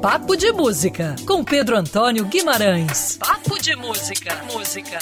Papo de Música, com Pedro Antônio Guimarães. Papo de Música. Música.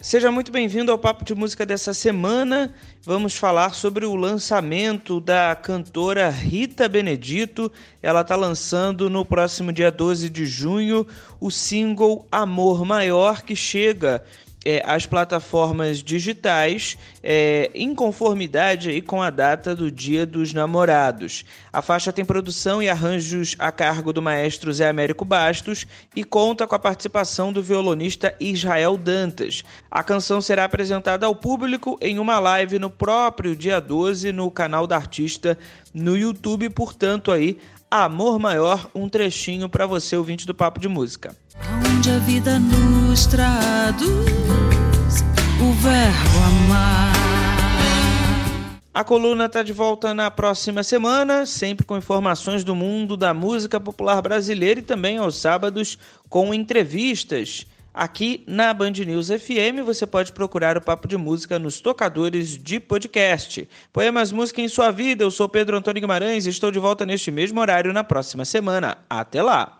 Seja muito bem-vindo ao Papo de Música dessa semana. Vamos falar sobre o lançamento da cantora Rita Benedito. Ela está lançando no próximo dia 12 de junho o single Amor Maior, que chega é, as plataformas digitais é, em conformidade aí com a data do Dia dos Namorados. A faixa tem produção e arranjos a cargo do maestro Zé Américo Bastos e conta com a participação do violonista Israel Dantas. A canção será apresentada ao público em uma live no próprio dia 12 no canal da artista no YouTube, portanto aí Amor Maior, um trechinho para você ouvinte do Papo de Música. Onde a vida o verbo amar. A coluna está de volta na próxima semana, sempre com informações do mundo da música popular brasileira e também aos sábados com entrevistas. Aqui na Band News FM você pode procurar o Papo de Música nos tocadores de podcast. Poemas Música em Sua Vida, eu sou Pedro Antônio Guimarães e estou de volta neste mesmo horário na próxima semana. Até lá!